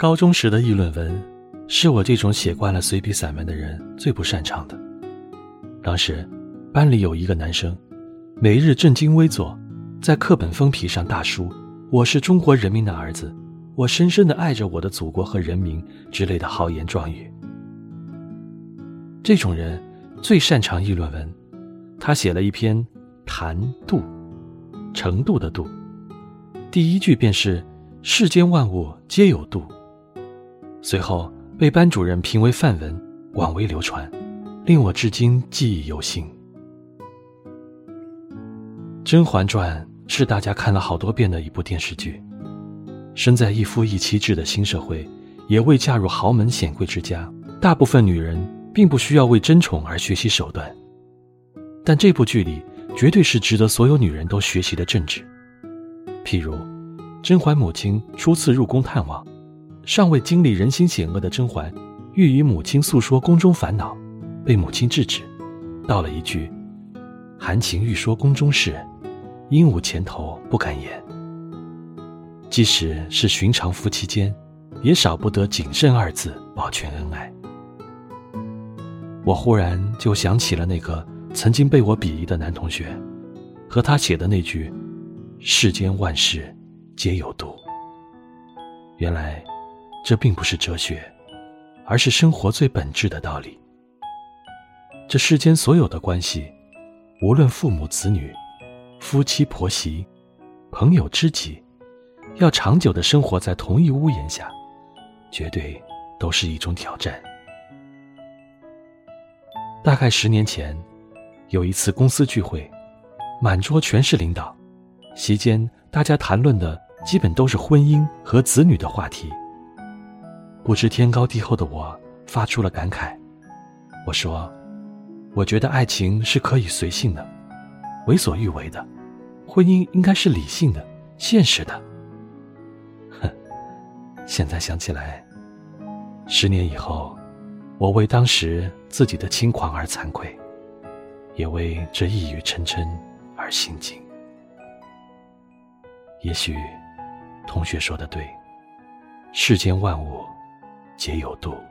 高中时的议论文，是我这种写惯了随笔散文的人最不擅长的。当时，班里有一个男生，每日正襟危坐，在课本封皮上大书“我是中国人民的儿子，我深深的爱着我的祖国和人民”之类的豪言壮语。这种人最擅长议论文，他写了一篇《谈度》，程度的度，第一句便是“世间万物皆有度”。随后被班主任评为范文，广为流传，令我至今记忆犹新。《甄嬛传》是大家看了好多遍的一部电视剧。身在一夫一妻制的新社会，也未嫁入豪门显贵之家，大部分女人并不需要为争宠而学习手段。但这部剧里绝对是值得所有女人都学习的政治。譬如，甄嬛母亲初次入宫探望。尚未经历人心险恶的甄嬛，欲与母亲诉说宫中烦恼，被母亲制止，道了一句：“含情欲说宫中事，鹦鹉前头不敢言。”即使是寻常夫妻间，也少不得谨慎二字保全恩爱。我忽然就想起了那个曾经被我鄙夷的男同学，和他写的那句：“世间万事皆有度。”原来。这并不是哲学，而是生活最本质的道理。这世间所有的关系，无论父母子女、夫妻婆媳、朋友知己，要长久的生活在同一屋檐下，绝对都是一种挑战。大概十年前，有一次公司聚会，满桌全是领导，席间大家谈论的基本都是婚姻和子女的话题。不知天高地厚的我发出了感慨，我说：“我觉得爱情是可以随性的，为所欲为的，婚姻应该是理性的、现实的。”哼，现在想起来，十年以后，我为当时自己的轻狂而惭愧，也为这一语成谶而心惊。也许，同学说的对，世间万物。皆有度。